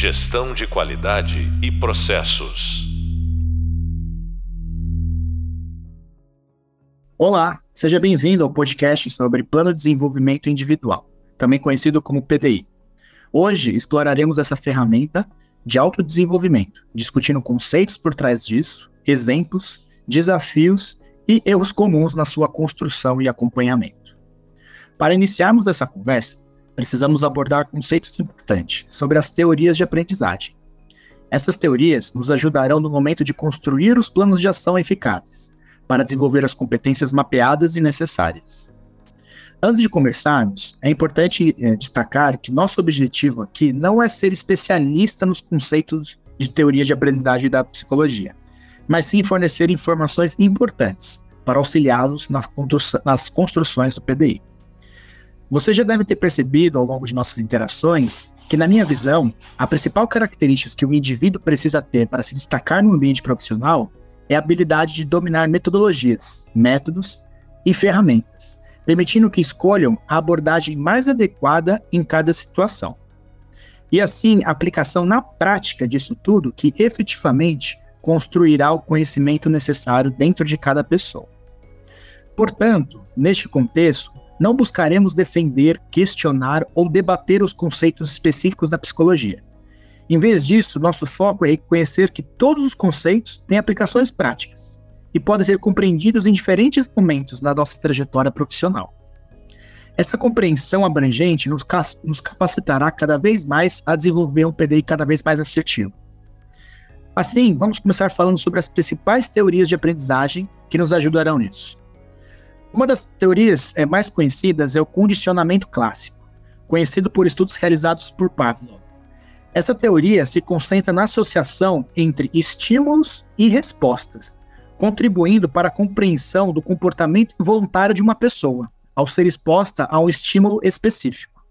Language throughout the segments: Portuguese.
Gestão de qualidade e processos. Olá, seja bem-vindo ao podcast sobre Plano de Desenvolvimento Individual, também conhecido como PDI. Hoje exploraremos essa ferramenta de autodesenvolvimento, discutindo conceitos por trás disso, exemplos, desafios e erros comuns na sua construção e acompanhamento. Para iniciarmos essa conversa, precisamos abordar conceitos importantes sobre as teorias de aprendizagem. Essas teorias nos ajudarão no momento de construir os planos de ação eficazes, para desenvolver as competências mapeadas e necessárias. Antes de conversarmos, é importante é, destacar que nosso objetivo aqui não é ser especialista nos conceitos de teoria de aprendizagem da psicologia, mas sim fornecer informações importantes para auxiliá-los nas construções do PDI. Você já deve ter percebido ao longo de nossas interações que, na minha visão, a principal característica que o indivíduo precisa ter para se destacar no ambiente profissional é a habilidade de dominar metodologias, métodos e ferramentas, permitindo que escolham a abordagem mais adequada em cada situação. E assim, a aplicação na prática disso tudo que efetivamente construirá o conhecimento necessário dentro de cada pessoa. Portanto, neste contexto, não buscaremos defender, questionar ou debater os conceitos específicos da psicologia. Em vez disso, nosso foco é reconhecer que todos os conceitos têm aplicações práticas e podem ser compreendidos em diferentes momentos da nossa trajetória profissional. Essa compreensão abrangente nos, nos capacitará cada vez mais a desenvolver um PDI cada vez mais assertivo. Assim, vamos começar falando sobre as principais teorias de aprendizagem que nos ajudarão nisso. Uma das teorias é, mais conhecidas é o condicionamento clássico, conhecido por estudos realizados por Pavlov. Essa teoria se concentra na associação entre estímulos e respostas, contribuindo para a compreensão do comportamento involuntário de uma pessoa, ao ser exposta a um estímulo específico.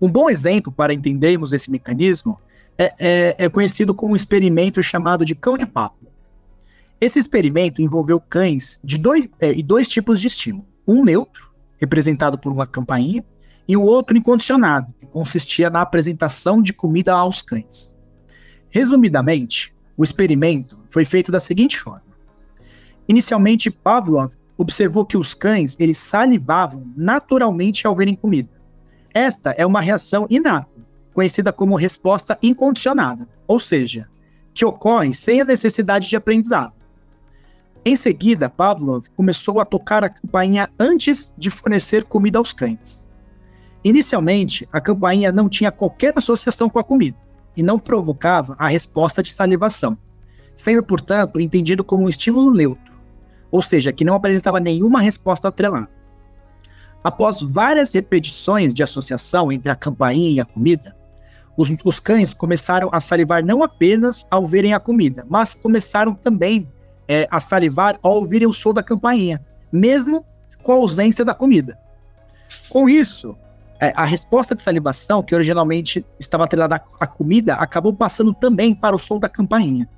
Um bom exemplo para entendermos esse mecanismo é, é, é conhecido como um experimento chamado de cão de Pavlov. Esse experimento envolveu cães de dois, é, e dois tipos de estímulo. Um neutro, representado por uma campainha, e o outro incondicionado, que consistia na apresentação de comida aos cães. Resumidamente, o experimento foi feito da seguinte forma. Inicialmente, Pavlov observou que os cães eles salivavam naturalmente ao verem comida. Esta é uma reação inata, conhecida como resposta incondicionada, ou seja, que ocorre sem a necessidade de aprendizado. Em seguida, Pavlov começou a tocar a campainha antes de fornecer comida aos cães. Inicialmente, a campainha não tinha qualquer associação com a comida e não provocava a resposta de salivação, sendo, portanto, entendido como um estímulo neutro, ou seja, que não apresentava nenhuma resposta atrelada. Após várias repetições de associação entre a campainha e a comida, os, os, cães começaram a salivar não apenas ao verem a comida, mas começaram também é, a salivar ao ouvirem o som da campainha, mesmo com a ausência da comida. Com isso, é, a resposta de salivação, que originalmente estava atrelada à comida, acabou passando também para o som da campainha.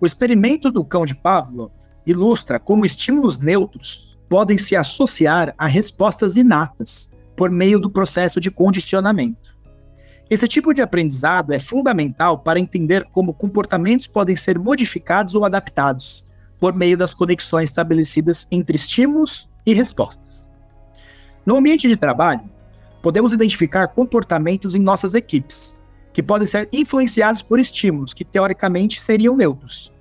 O experimento do cão de Pavlov ilustra como estímulos neutros podem se associar a respostas inatas por meio do processo de condicionamento. Esse tipo de aprendizado é fundamental para entender como comportamentos podem ser modificados ou adaptados por meio das conexões estabelecidas entre estímulos e respostas. No ambiente de trabalho, podemos identificar comportamentos em nossas equipes, que podem ser influenciados por estímulos que teoricamente seriam neutros.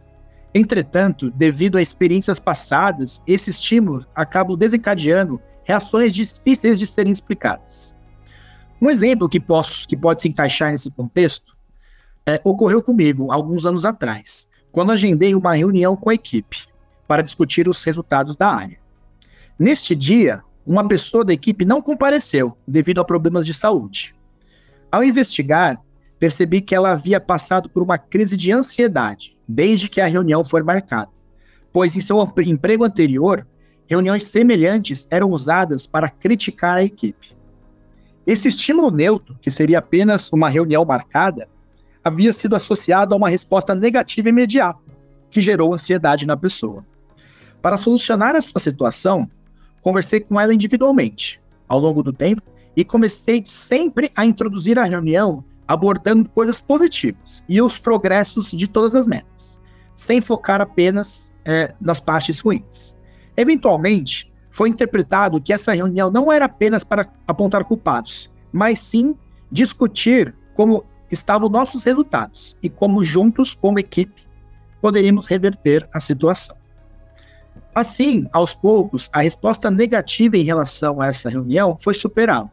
Entretanto, devido a experiências passadas, esse estímulo acaba desencadeando reações difíceis de serem explicadas. Um exemplo que, posso, que pode se encaixar nesse contexto é, ocorreu comigo alguns anos atrás, quando agendei uma reunião com a equipe para discutir os resultados da área. Neste dia, uma pessoa da equipe não compareceu devido a problemas de saúde. Ao investigar, percebi que ela havia passado por uma crise de ansiedade desde que a reunião foi marcada, pois em seu emprego anterior, reuniões semelhantes eram usadas para criticar a equipe. Esse estímulo neutro, que seria apenas uma reunião marcada, havia sido associado a uma resposta negativa imediata, que gerou ansiedade na pessoa. Para solucionar essa situação, conversei com ela individualmente, ao longo do tempo, e comecei sempre a introduzir a reunião abordando coisas positivas e os progressos de todas as metas, sem focar apenas é, nas partes ruins. Eventualmente, foi interpretado que essa reunião não era apenas para apontar culpados, mas sim discutir como estavam nossos resultados e como juntos, como equipe, poderíamos reverter a situação. Assim, aos poucos, a resposta negativa em relação a essa reunião foi superada.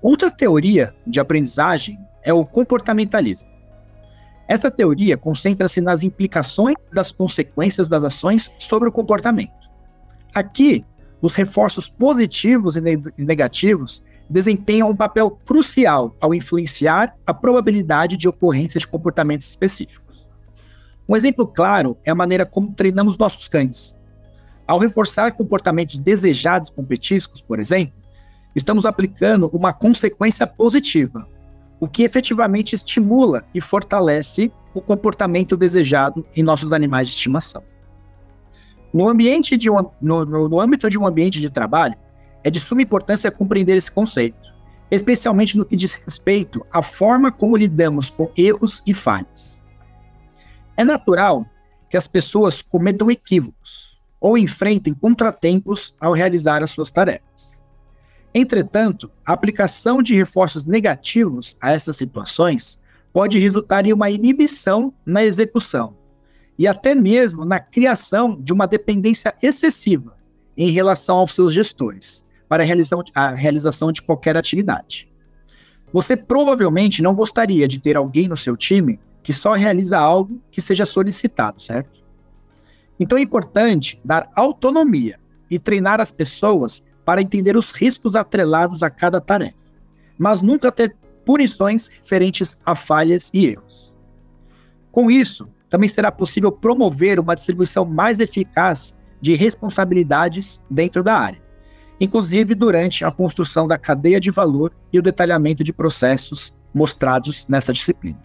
Outra teoria de aprendizagem é o comportamentalismo. Essa teoria concentra-se nas implicações das consequências das ações sobre o comportamento. Aqui, os reforços positivos e negativos desempenham um papel crucial ao influenciar a probabilidade de ocorrência de comportamentos específicos. Um exemplo claro é a maneira como treinamos nossos cães. Ao reforçar comportamentos desejados com petiscos, por exemplo, estamos aplicando uma consequência positiva, o que efetivamente estimula e fortalece o comportamento desejado em nossos animais de estimação. No, ambiente de um, no, no, no âmbito de um ambiente de trabalho, é de suma importância compreender esse conceito, especialmente no que diz respeito à forma como lidamos com erros e falhas. É natural que as pessoas cometam equívocos ou enfrentem contratempos ao realizar as suas tarefas. Entretanto, a aplicação de reforços negativos a essas situações pode resultar em uma inibição na execução e até mesmo na criação de uma dependência excessiva em relação aos seus gestores, para a realização, a realização de qualquer atividade. Você provavelmente não gostaria de ter alguém no seu time que só realiza algo que seja solicitado, certo? Então é importante dar autonomia e treinar as pessoas para entender os riscos atrelados a cada tarefa, mas nunca ter punições referentes a falhas e erros. Com isso, também será possível promover uma distribuição mais eficaz de responsabilidades dentro da área, inclusive durante a construção da cadeia de valor e o detalhamento de processos mostrados nessa disciplina.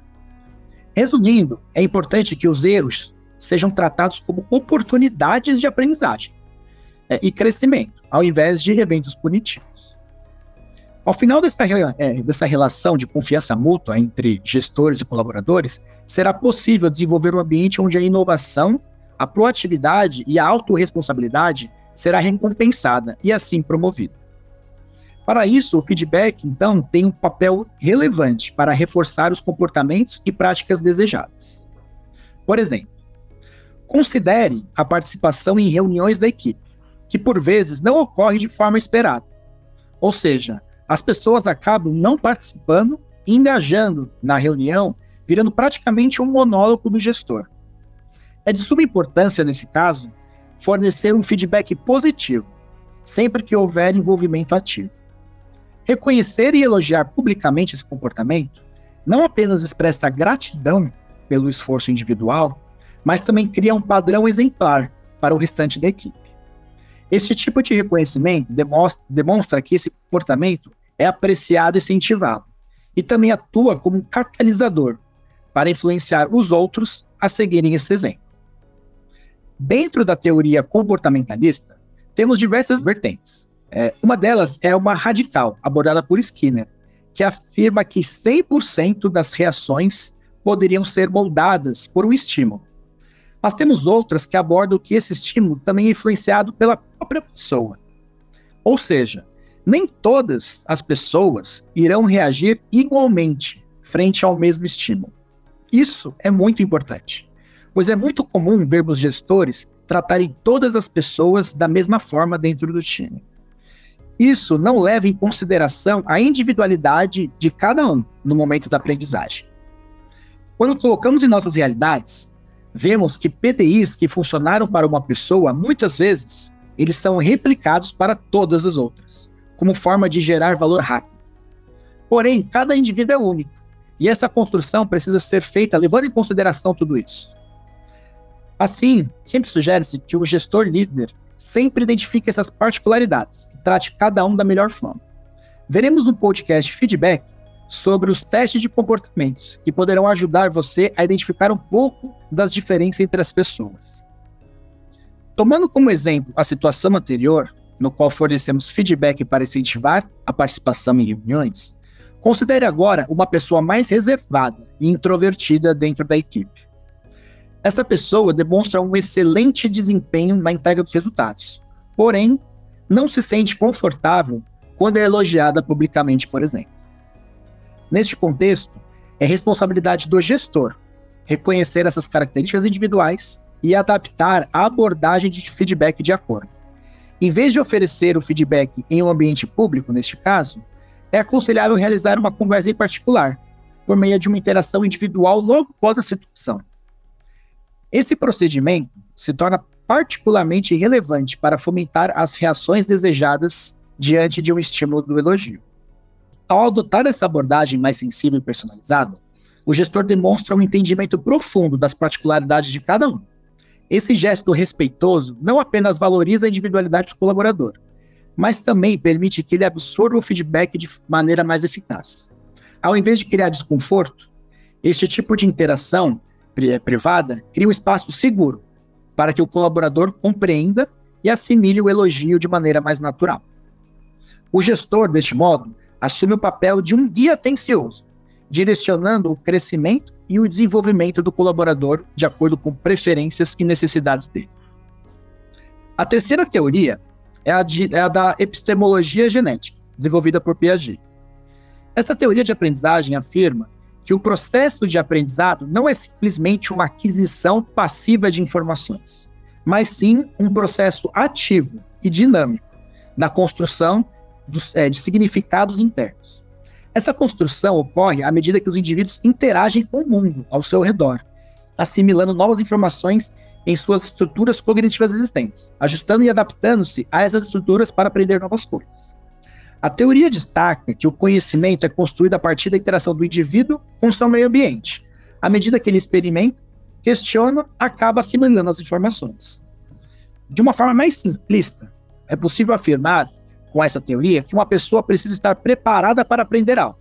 Resumindo, é importante que os erros sejam tratados como oportunidades de aprendizagem é, e crescimento, ao invés de eventos punitivos. Ao final dessa, é, dessa relação de confiança mútua entre gestores e colaboradores, será possível desenvolver um ambiente onde a inovação, a proatividade e a autorresponsabilidade será recompensada e assim promovida. Para isso, o feedback, então, tem um papel relevante para reforçar os comportamentos e práticas desejadas. Por exemplo, considere a participação em reuniões da equipe, que por vezes não ocorre de forma esperada. Ou seja, as pessoas acabam não participando engajando na reunião, virando praticamente um monólogo do gestor. É de suma importância, nesse caso, fornecer um feedback positivo, sempre que houver envolvimento ativo. Reconhecer e elogiar publicamente esse comportamento não apenas expressa gratidão pelo esforço individual, mas também cria um padrão exemplar para o restante da equipe. Este tipo de reconhecimento demonstra, demonstra que esse comportamento é apreciado e incentivado, e também atua como um catalisador para influenciar os outros a seguirem esse exemplo. Dentro da teoria comportamentalista, temos diversas vertentes. É, uma delas é uma radical, abordada por Skinner, que afirma que 100% das reações poderiam ser moldadas por um estímulo. Mas temos outras que abordam que esse estímulo também é influenciado pela própria pessoa. Ou seja, nem todas as pessoas irão reagir igualmente frente ao mesmo estímulo. Isso é muito importante pois é muito comum vermos gestores tratarem todas as pessoas da mesma forma dentro do time. Isso não leva em consideração a individualidade de cada um no momento da aprendizagem. Quando colocamos em nossas realidades, vemos que PDIs que funcionaram para uma pessoa, muitas vezes, eles são replicados para todas as outras, como forma de gerar valor rápido. Porém, cada indivíduo é único, e essa construção precisa ser feita levando em consideração tudo isso. Assim, sempre sugere-se que o gestor líder sempre identifique essas particularidades e trate cada um da melhor forma. Veremos no podcast Feedback sobre os testes de comportamentos que poderão ajudar você a identificar um pouco das diferenças entre as pessoas. Tomando como exemplo a situação anterior, no qual fornecemos feedback para incentivar a participação em reuniões, Considere agora uma pessoa mais reservada e introvertida dentro da equipe. Essa pessoa demonstra um excelente desempenho na entrega dos resultados, porém, não se sente confortável quando é elogiada publicamente, por exemplo. Neste contexto, é responsabilidade do gestor reconhecer essas características individuais e adaptar a abordagem de feedback de acordo. Em vez de oferecer o feedback em um ambiente público, neste caso, é aconselhável realizar uma conversa em particular, por meio de uma interação individual logo após a situação. Esse procedimento se torna particularmente relevante para fomentar as reações desejadas diante de um estímulo do elogio. Ao adotar essa abordagem mais sensível e personalizada, o gestor demonstra um entendimento profundo das particularidades de cada um. Esse gesto respeitoso não apenas valoriza a individualidade do colaborador, mas também permite que ele absorva o feedback de maneira mais eficaz. Ao invés de criar desconforto, este tipo de interação privada cria um espaço seguro para que o colaborador compreenda e assimile o elogio de maneira mais natural. O gestor, deste modo, assume o papel de um guia atencioso, direcionando o crescimento e o desenvolvimento do colaborador de acordo com preferências e necessidades dele. A terceira teoria é a, de, é a da epistemologia genética, desenvolvida por Piaget. Essa teoria de aprendizagem afirma que o processo de aprendizado não é simplesmente uma aquisição passiva de informações, mas sim um processo ativo e dinâmico na construção dos, é, de significados internos. Essa construção ocorre à medida que os indivíduos interagem com o mundo ao seu redor, assimilando novas informações em suas estruturas cognitivas existentes, ajustando e adaptando-se a essas estruturas para aprender novas coisas. A teoria destaca que o conhecimento é construído a partir da interação do indivíduo com seu meio ambiente. À medida que ele experimenta, questiona, acaba assimilando as informações. De uma forma mais simplista, é possível afirmar, com essa teoria, que uma pessoa precisa estar preparada para aprender algo.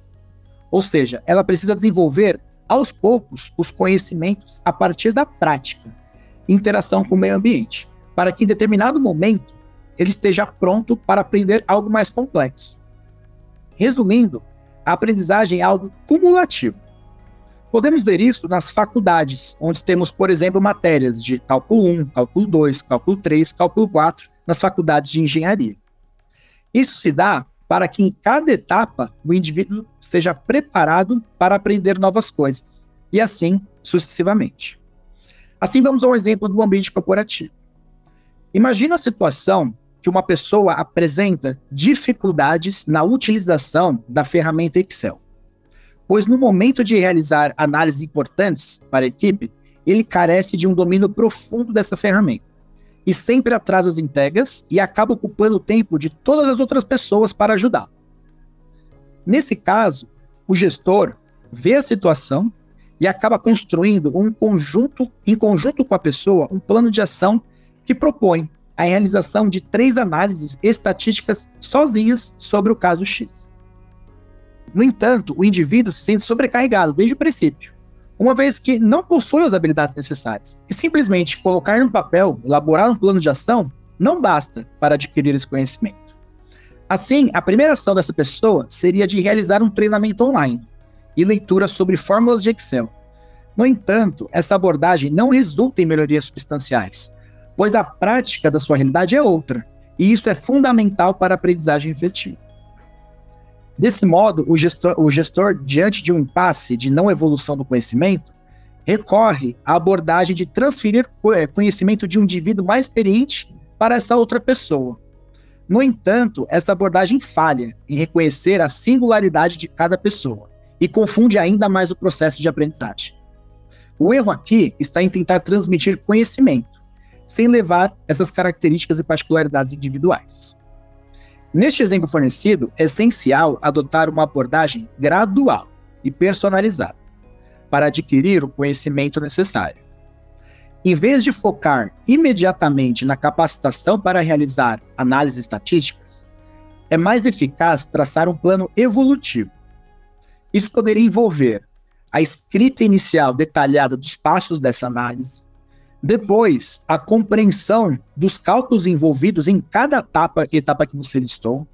Ou seja, ela precisa desenvolver aos poucos os conhecimentos a partir da prática, interação com o meio ambiente, para que em determinado momento ele esteja pronto para aprender algo mais complexo. Resumindo, a aprendizagem é algo cumulativo. Podemos ver isso nas faculdades, onde temos, por exemplo, matérias de cálculo 1, cálculo 2, cálculo 3, cálculo 4, nas faculdades de engenharia. Isso se dá para que em cada etapa o indivíduo esteja preparado para aprender novas coisas, e assim sucessivamente. Assim, vamos ao exemplo do ambiente corporativo. Imagina a situação que uma pessoa apresenta dificuldades na utilização da ferramenta Excel. Pois no momento de realizar análises importantes para a equipe, ele carece de um domínio profundo dessa ferramenta e sempre atrasa as entregas e acaba ocupando o tempo de todas as outras pessoas para ajudar. Nesse caso, o gestor vê a situação e acaba construindo um conjunto, em conjunto com a pessoa, um plano de ação que propõe a realização de três análises estatísticas sozinhas sobre o caso X. No entanto, o indivíduo se sente sobrecarregado desde o princípio, uma vez que não possui as habilidades necessárias, e simplesmente colocar no papel, elaborar um plano de ação, não basta para adquirir esse conhecimento. Assim, a primeira ação dessa pessoa seria de realizar um treinamento online e leitura sobre fórmulas de Excel. No entanto, essa abordagem não resulta em melhorias substanciais, pois a prática da sua realidade é outra, e isso é fundamental para a aprendizagem efetiva. Desse modo, o gestor, o gestor, diante de um impasse de não evolução do conhecimento, recorre à abordagem de transferir é, conhecimento de um indivíduo mais experiente para essa outra pessoa. No entanto, essa abordagem falha em reconhecer a singularidade de cada pessoa e confunde ainda mais o processo de aprendizagem. O erro aqui está em tentar transmitir conhecimento, sem levar essas características e particularidades individuais. Neste exemplo fornecido, é essencial adotar uma abordagem gradual e personalizada para adquirir o conhecimento necessário. Em vez de focar imediatamente na capacitação para realizar análises estatísticas, é mais eficaz traçar um plano evolutivo. Isso poderia envolver a escrita inicial detalhada dos passos dessa análise, depois, a compreensão dos cálculos envolvidos em cada etapa, etapa que você listou.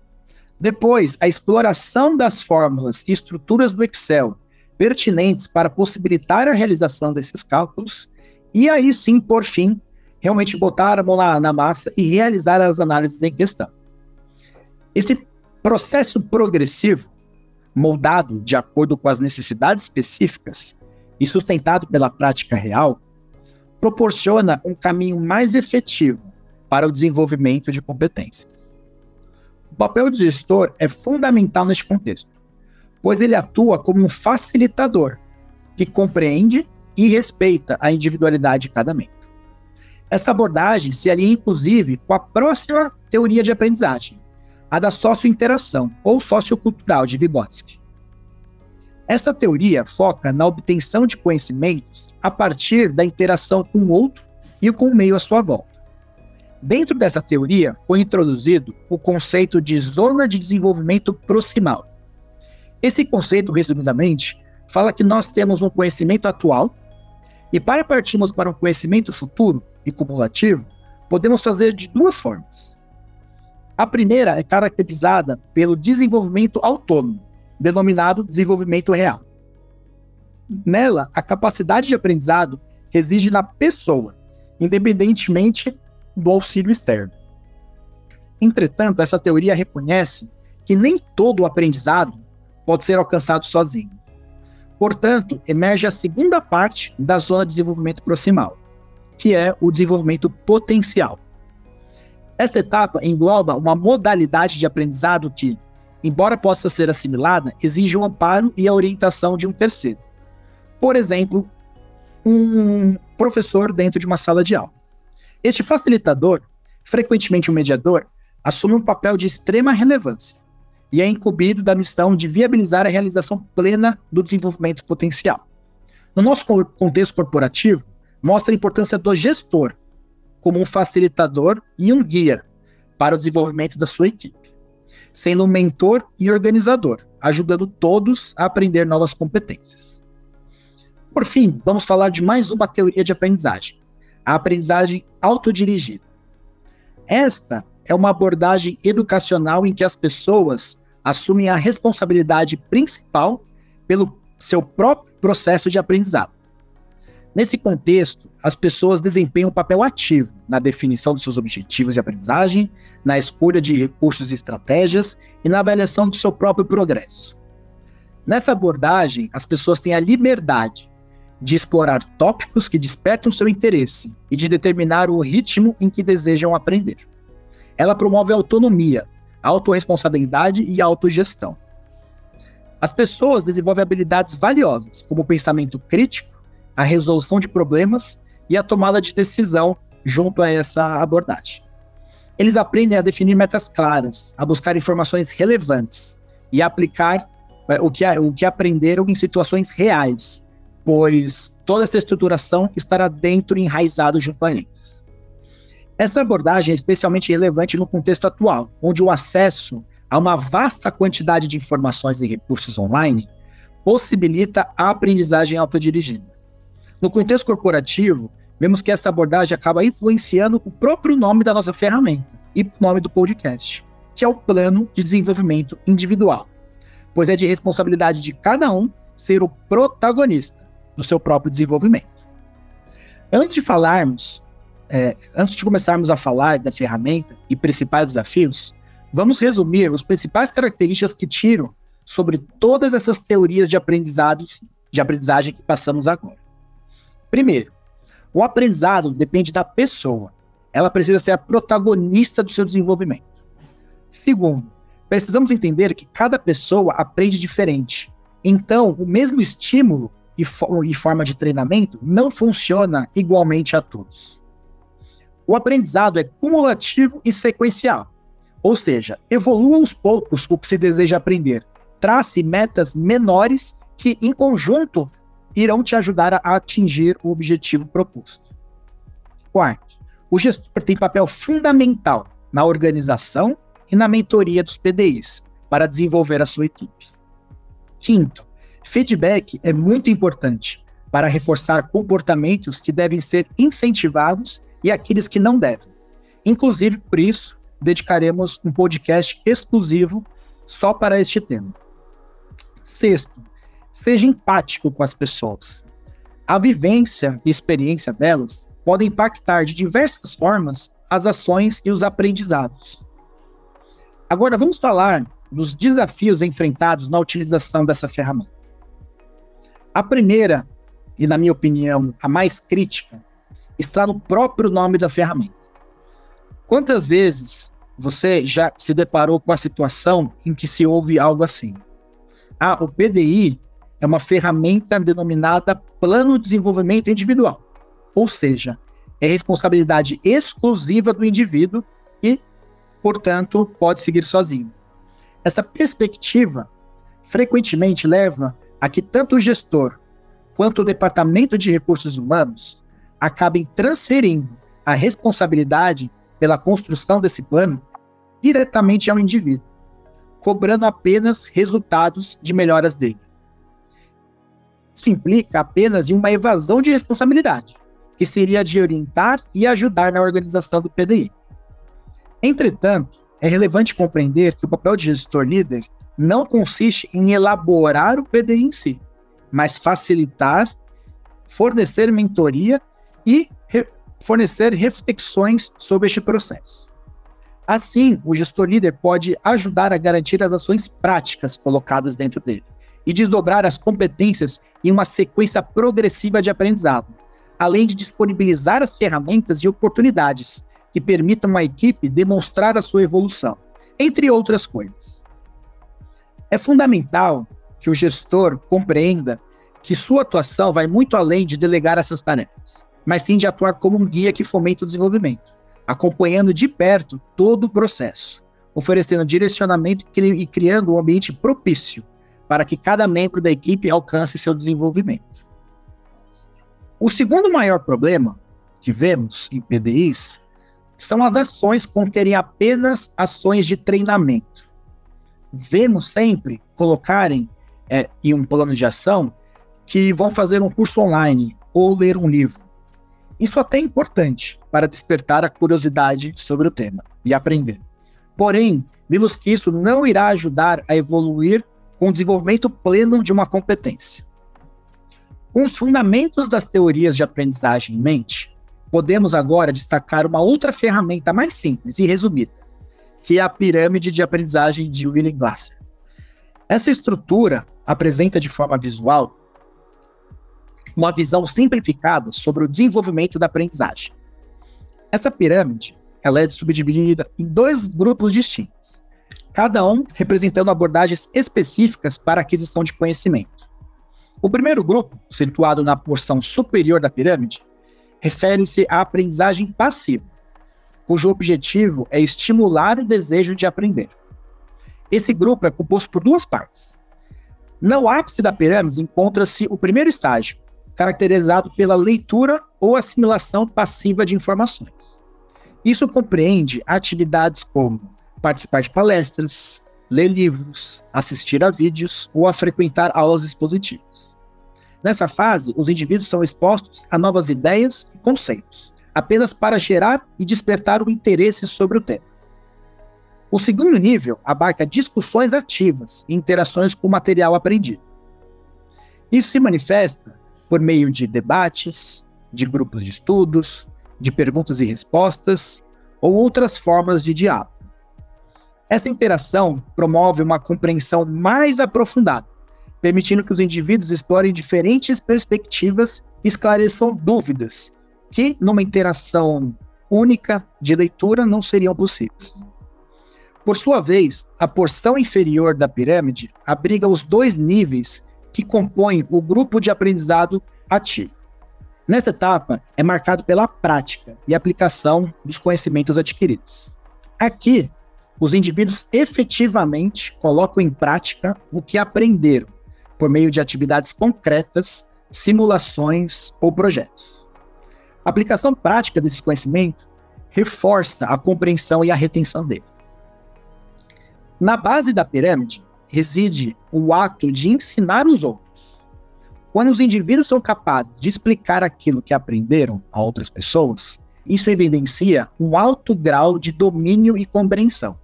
Depois, a exploração das fórmulas e estruturas do Excel pertinentes para possibilitar a realização desses cálculos. E aí sim, por fim, realmente botar a mão na, na massa e realizar as análises em questão. Esse processo progressivo, moldado de acordo com as necessidades específicas e sustentado pela prática real, proporciona um caminho mais efetivo para o desenvolvimento de competências. O papel do gestor é fundamental neste contexto, pois ele atua como um facilitador que compreende e respeita a individualidade de cada membro. Essa abordagem se alinha inclusive com a próxima teoria de aprendizagem, a da sociointeração ou sociocultural de Vygotsky. Esta teoria foca na obtenção de conhecimentos a partir da interação com o outro e com o meio à sua volta. Dentro dessa teoria foi introduzido o conceito de zona de desenvolvimento proximal. Esse conceito, resumidamente, fala que nós temos um conhecimento atual e para partirmos para um conhecimento futuro e cumulativo, podemos fazer de duas formas. A primeira é caracterizada pelo desenvolvimento autônomo, denominado desenvolvimento real. Nela, a capacidade de aprendizado reside na pessoa, independentemente do auxílio externo. Entretanto, essa teoria reconhece que nem todo o aprendizado pode ser alcançado sozinho. Portanto, emerge a segunda parte da zona de desenvolvimento proximal, que é o desenvolvimento potencial. Esta etapa engloba uma modalidade de aprendizado que, embora possa ser assimilada, exige o amparo e a orientação de um terceiro. Por exemplo, um professor dentro de uma sala de aula. Este facilitador, frequentemente um mediador, assume um papel de extrema relevância e é incumbido da missão de viabilizar a realização plena do desenvolvimento potencial. No nosso contexto corporativo, mostra a importância do gestor como um facilitador e um guia para o desenvolvimento da sua equipe sendo mentor e organizador, ajudando todos a aprender novas competências. Por fim, vamos falar de mais uma teoria de aprendizagem, a aprendizagem autodirigida. Esta é uma abordagem educacional em que as pessoas assumem a responsabilidade principal pelo seu próprio processo de aprendizado. Nesse contexto, as pessoas desempenham um papel ativo na definição dos seus objetivos de aprendizagem, na escolha de recursos e estratégias e na avaliação do seu próprio progresso. Nessa abordagem, as pessoas têm a liberdade de explorar tópicos que despertam seu interesse e de determinar o ritmo em que desejam aprender. Ela promove autonomia, autorresponsabilidade e autogestão. As pessoas desenvolvem habilidades valiosas, como pensamento crítico, a resolução de problemas e a tomada de decisão junto a essa abordagem. Eles aprendem a definir metas claras, a buscar informações relevantes e a aplicar é, o que, o que aprenderam em situações reais, pois toda essa estruturação estará dentro enraizado junto a eles. Essa abordagem é especialmente relevante no contexto atual, onde o acesso a uma vasta quantidade de informações e recursos online possibilita a aprendizagem autodirigida. No contexto corporativo, vemos que essa abordagem acaba influenciando o próprio nome da nossa ferramenta e nome do podcast, que é o plano de desenvolvimento individual, pois é de responsabilidade de cada um ser o protagonista do seu próprio desenvolvimento. Antes de falarmos, é, antes de começarmos a falar da ferramenta e principais desafios, vamos resumir as principais características que tiro sobre todas essas teorias de aprendizados, de aprendizagem que passamos agora. Primeiro, o aprendizado depende da pessoa. Ela precisa ser a protagonista do seu desenvolvimento. Segundo, precisamos entender que cada pessoa aprende diferente. Então, o mesmo estímulo e, fo e forma de treinamento não funciona igualmente a todos. O aprendizado é cumulativo e sequencial, ou seja, evolua aos poucos o que se deseja aprender. Trace metas menores que, em conjunto, irão te ajudar a atingir o objetivo proposto. Quarto, o gestor tem papel fundamental na organização e na mentoria dos PDIs para desenvolver a sua equipe. Quinto, feedback é muito importante para reforçar comportamentos que devem ser incentivados e aqueles que não devem. Inclusive, por isso, dedicaremos um podcast exclusivo só para este tema. Sexto, seja empático com as pessoas. A vivência e experiência delas podem impactar de diversas formas as ações e os aprendizados. Agora vamos falar dos desafios enfrentados na utilização dessa ferramenta. A primeira, e na minha opinião a mais crítica, está no próprio nome da ferramenta. Quantas vezes você já se deparou com a situação em que se ouve algo assim? Ah, o PDI é uma ferramenta denominada Plano de Desenvolvimento Individual, ou seja, é responsabilidade exclusiva do indivíduo e, portanto, pode seguir sozinho. Essa perspectiva frequentemente leva a que tanto o gestor quanto o departamento de recursos humanos acabem transferindo a responsabilidade pela construção desse plano diretamente ao indivíduo, cobrando apenas resultados de melhoras dele. Isso implica apenas em uma evasão de responsabilidade, que seria de orientar e ajudar na organização do PDI. Entretanto, é relevante compreender que o papel de gestor líder não consiste em elaborar o PDI em si, mas facilitar, fornecer mentoria e re fornecer reflexões sobre este processo. Assim, o gestor líder pode ajudar a garantir as ações práticas colocadas dentro dele e desdobrar as competências em uma sequência progressiva de aprendizado, além de disponibilizar as ferramentas e oportunidades que permitam à equipe demonstrar a sua evolução, entre outras coisas. É fundamental que o gestor compreenda que sua atuação vai muito além de delegar essas tarefas, mas sim de atuar como um guia que fomenta o desenvolvimento, acompanhando de perto todo o processo, oferecendo direcionamento e criando um ambiente propício para que cada membro da equipe alcance seu desenvolvimento. O segundo maior problema que vemos em PDIs são as ações conterem apenas ações de treinamento. Vemos sempre colocarem é, em um plano de ação que vão fazer um curso online ou ler um livro. Isso até é importante para despertar a curiosidade sobre o tema e aprender. Porém, vimos que isso não irá ajudar a evoluir com o desenvolvimento pleno de uma competência. Com os fundamentos das teorias de aprendizagem em mente, podemos agora destacar uma outra ferramenta mais simples e resumida, que é a pirâmide de aprendizagem de William Glasser. Essa estrutura apresenta de forma visual uma visão simplificada sobre o desenvolvimento da aprendizagem. Essa pirâmide ela é subdividida em dois grupos distintos, cada um representando abordagens específicas para aquisição de conhecimento. O primeiro grupo, situado na porção superior da pirâmide, refere-se à aprendizagem passiva, cujo objetivo é estimular o desejo de aprender. Esse grupo é composto por duas partes. No ápice da pirâmide encontra-se o primeiro estágio, caracterizado pela leitura ou assimilação passiva de informações. Isso compreende atividades como participar de palestras, ler livros, assistir a vídeos ou a frequentar aulas expositivas. Nessa fase, os indivíduos são expostos a novas ideias e conceitos, apenas para gerar e despertar o interesse sobre o tema. O segundo nível abarca discussões ativas e interações com o material aprendido. Isso se manifesta por meio de debates, de grupos de estudos, de perguntas e respostas ou outras formas de diálogo. Essa interação promove uma compreensão mais aprofundada, permitindo que os indivíduos explorem diferentes perspectivas e esclareçam dúvidas que, numa interação única de leitura, não seriam possíveis. Por sua vez, a porção inferior da pirâmide abriga os dois níveis que compõem o grupo de aprendizado ativo. Nessa etapa, é marcado pela prática e aplicação dos conhecimentos adquiridos. Aqui, os indivíduos efetivamente colocam em prática o que aprenderam, por meio de atividades concretas, simulações ou projetos. A aplicação prática desse conhecimento reforça a compreensão e a retenção dele. Na base da pirâmide reside o ato de ensinar os outros. Quando os indivíduos são capazes de explicar aquilo que aprenderam a outras pessoas, isso evidencia um alto grau de domínio e compreensão.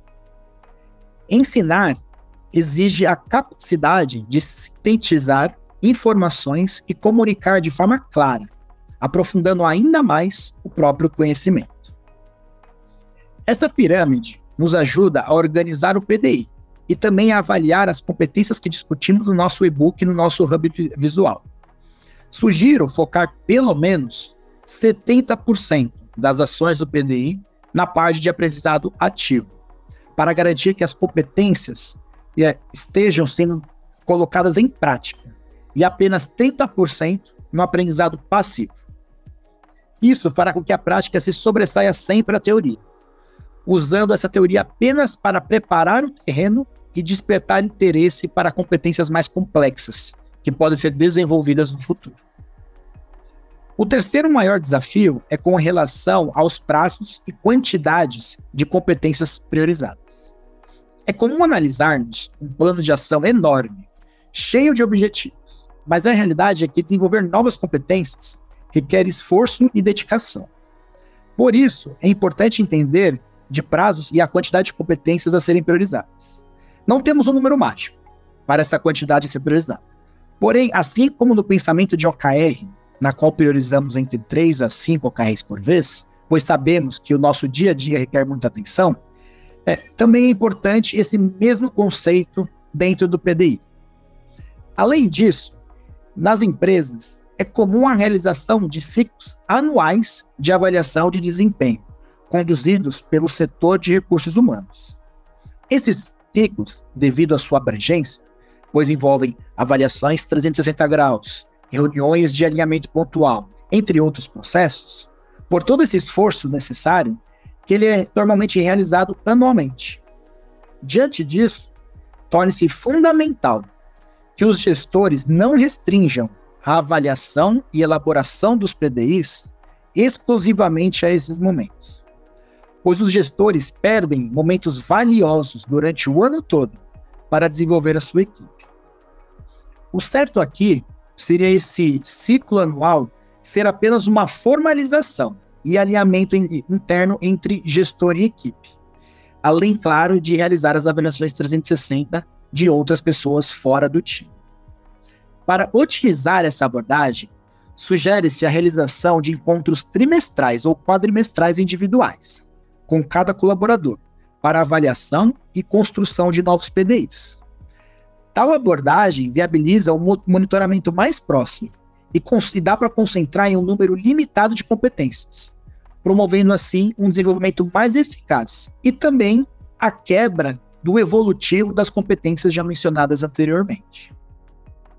Ensinar exige a capacidade de sintetizar informações e comunicar de forma clara, aprofundando ainda mais o próprio conhecimento. Essa pirâmide nos ajuda a organizar o PDI e também a avaliar as competências que discutimos no nosso e-book e no nosso hub visual. Sugiro focar pelo menos 70% das ações do PDI na parte de aprendizado ativo, para garantir que as competências eh, estejam sendo colocadas em prática, e apenas 30% no aprendizado passivo. Isso fará com que a prática se sobressaia sempre à teoria, usando essa teoria apenas para preparar o terreno e despertar interesse para competências mais complexas, que podem ser desenvolvidas no futuro. O terceiro maior desafio é com relação aos prazos e quantidades de competências priorizadas. É comum analisarmos um plano de ação enorme, cheio de objetivos, mas a realidade é que desenvolver novas competências requer esforço e dedicação. Por isso, é importante entender de prazos e a quantidade de competências a serem priorizadas. Não temos um número mágico para essa quantidade ser priorizada. Porém, assim como no pensamento de OKR, na qual priorizamos entre 3 a 5 OKRs por vez, pois sabemos que o nosso dia a dia requer muita atenção, é, também é importante esse mesmo conceito dentro do PDI. Além disso, nas empresas, é comum a realização de ciclos anuais de avaliação de desempenho, conduzidos pelo setor de recursos humanos. Esses ciclos, devido à sua abrangência, pois envolvem avaliações 360 graus, reuniões de alinhamento pontual, entre outros processos, por todo esse esforço necessário, que ele é normalmente realizado anualmente. Diante disso, torna-se fundamental que os gestores não restringam a avaliação e elaboração dos PDIs exclusivamente a esses momentos, pois os gestores perdem momentos valiosos durante o ano todo para desenvolver a sua equipe. O certo aqui seria esse ciclo anual ser apenas uma formalização e alinhamento interno entre gestor e equipe, além, claro, de realizar as avaliações 360 de outras pessoas fora do time. Para otimizar essa abordagem, sugere-se a realização de encontros trimestrais ou quadrimestrais individuais, com cada colaborador, para avaliação e construção de novos PDIs. Tal abordagem viabiliza um monitoramento mais próximo e, e dá para concentrar em um número limitado de competências, promovendo assim um desenvolvimento mais eficaz e também a quebra do evolutivo das competências já mencionadas anteriormente.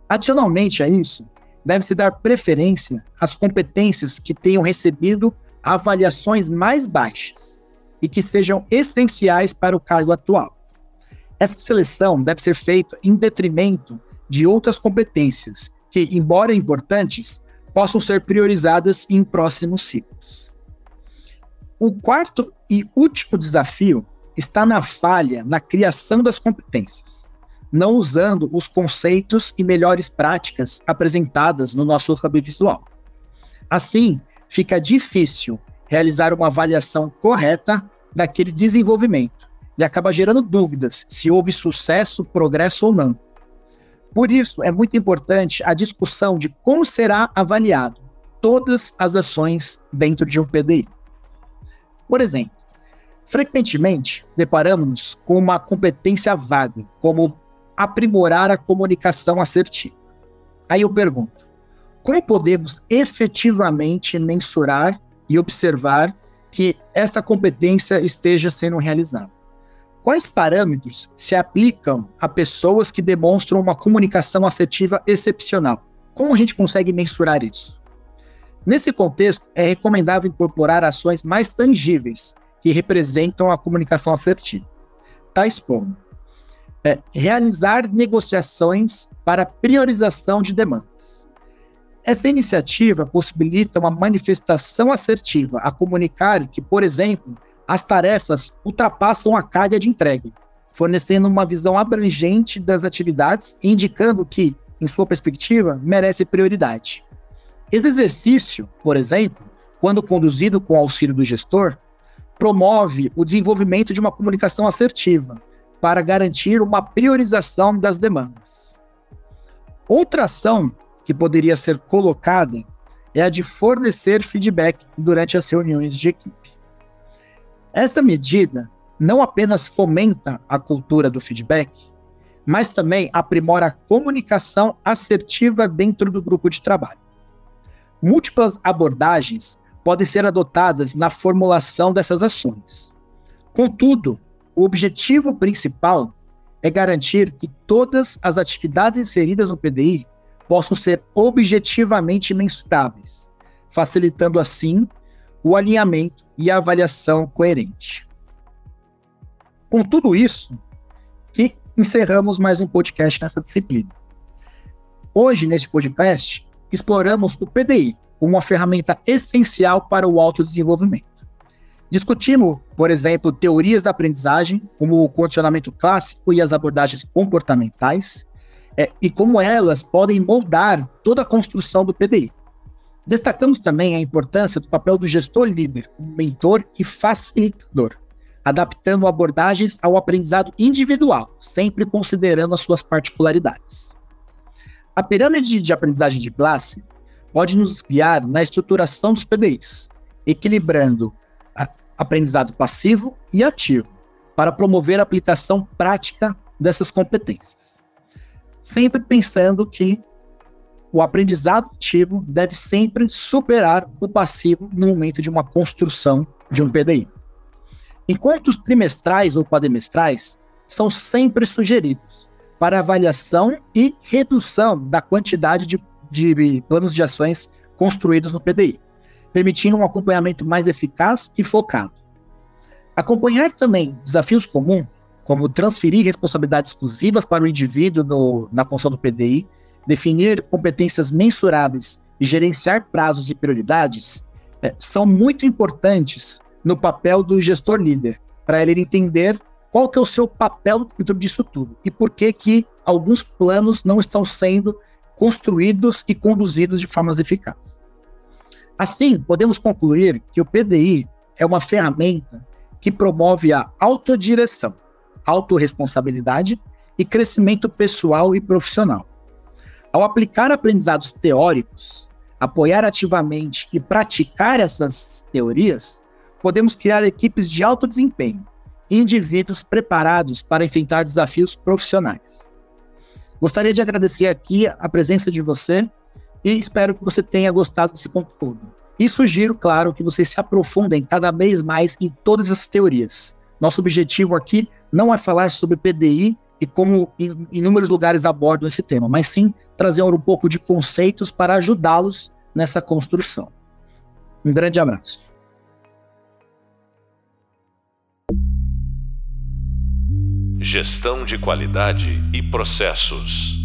Adicionalmente a isso, deve-se dar preferência às competências que tenham recebido avaliações mais baixas e que sejam essenciais para o cargo atual. Essa seleção deve ser feita em detrimento de outras competências que, embora importantes, possam ser priorizadas em próximos ciclos. O quarto e último desafio está na falha na criação das competências não usando os conceitos e melhores práticas apresentadas no nosso hub visual. Assim, fica difícil realizar uma avaliação correta daquele desenvolvimento e acaba gerando dúvidas se houve sucesso, progresso ou não. Por isso, é muito importante a discussão de como será avaliado todas as ações dentro de um PDI. Por exemplo, frequentemente deparamos com uma competência vaga, como aprimorar a comunicação assertiva. Aí eu pergunto: como podemos efetivamente mensurar e observar que esta competência esteja sendo realizada? Quais parâmetros se aplicam a pessoas que demonstram uma comunicação assertiva excepcional? Como a gente consegue mensurar isso? Nesse contexto, é recomendável incorporar ações mais tangíveis que representam a comunicação assertiva, tais como é, realizar negociações para priorização de demandas. Essa iniciativa possibilita uma manifestação assertiva a comunicar que, por exemplo, as tarefas ultrapassam a carga de entrega, fornecendo uma visão abrangente das atividades e indicando que, em sua perspectiva, merece prioridade. Esse exercício, por exemplo, quando conduzido com auxílio do gestor, promove o desenvolvimento de uma comunicação assertiva, para garantir uma priorização das demandas. Outra ação que poderia ser colocada é a de fornecer feedback durante as reuniões de equipe. Esta medida não apenas fomenta a cultura do feedback, mas também aprimora a comunicação assertiva dentro do grupo de trabalho. Múltiplas abordagens podem ser adotadas na formulação dessas ações. Contudo, o objetivo principal é garantir que todas as atividades inseridas no PDI possam ser objetivamente mensuráveis, facilitando assim o alinhamento e avaliação coerente. Com tudo isso, que encerramos mais um podcast nessa disciplina. Hoje, neste podcast, exploramos o PDI como uma ferramenta essencial para o autodesenvolvimento. Discutimos, por exemplo, teorias da aprendizagem, como o condicionamento clássico e as abordagens comportamentais, é, e como elas podem moldar toda a construção do PDI. Destacamos também a importância do papel do gestor líder como mentor e facilitador, adaptando abordagens ao aprendizado individual, sempre considerando as suas particularidades. A pirâmide de aprendizagem de classe pode nos guiar na estruturação dos PDIs, equilibrando aprendizado passivo e ativo, para promover a aplicação prática dessas competências sempre pensando que o aprendizado ativo deve sempre superar o passivo no momento de uma construção de um PDI. Enquanto os trimestrais ou quadrimestrais são sempre sugeridos para avaliação e redução da quantidade de, de planos de ações construídos no PDI, permitindo um acompanhamento mais eficaz e focado. Acompanhar também desafios comuns como transferir responsabilidades exclusivas para o indivíduo no, na construção do PDI, definir competências mensuráveis e gerenciar prazos e prioridades, é, são muito importantes no papel do gestor líder, para ele entender qual que é o seu papel dentro disso tudo e por que que alguns planos não estão sendo construídos e conduzidos de formas eficazes. Assim, podemos concluir que o PDI é uma ferramenta que promove a autodireção, autorresponsabilidade e crescimento pessoal e profissional. Ao aplicar aprendizados teóricos, apoiar ativamente e praticar essas teorias, podemos criar equipes de alto desempenho indivíduos preparados para enfrentar desafios profissionais. Gostaria de agradecer aqui a presença de você e espero que você tenha gostado desse conteúdo. E sugiro, claro, que você se aprofundem cada vez mais em todas as teorias. Nosso objetivo aqui não é falar sobre PDI e como inúmeros lugares abordam esse tema, mas sim trazer um pouco de conceitos para ajudá-los nessa construção. Um grande abraço. Gestão de qualidade e processos.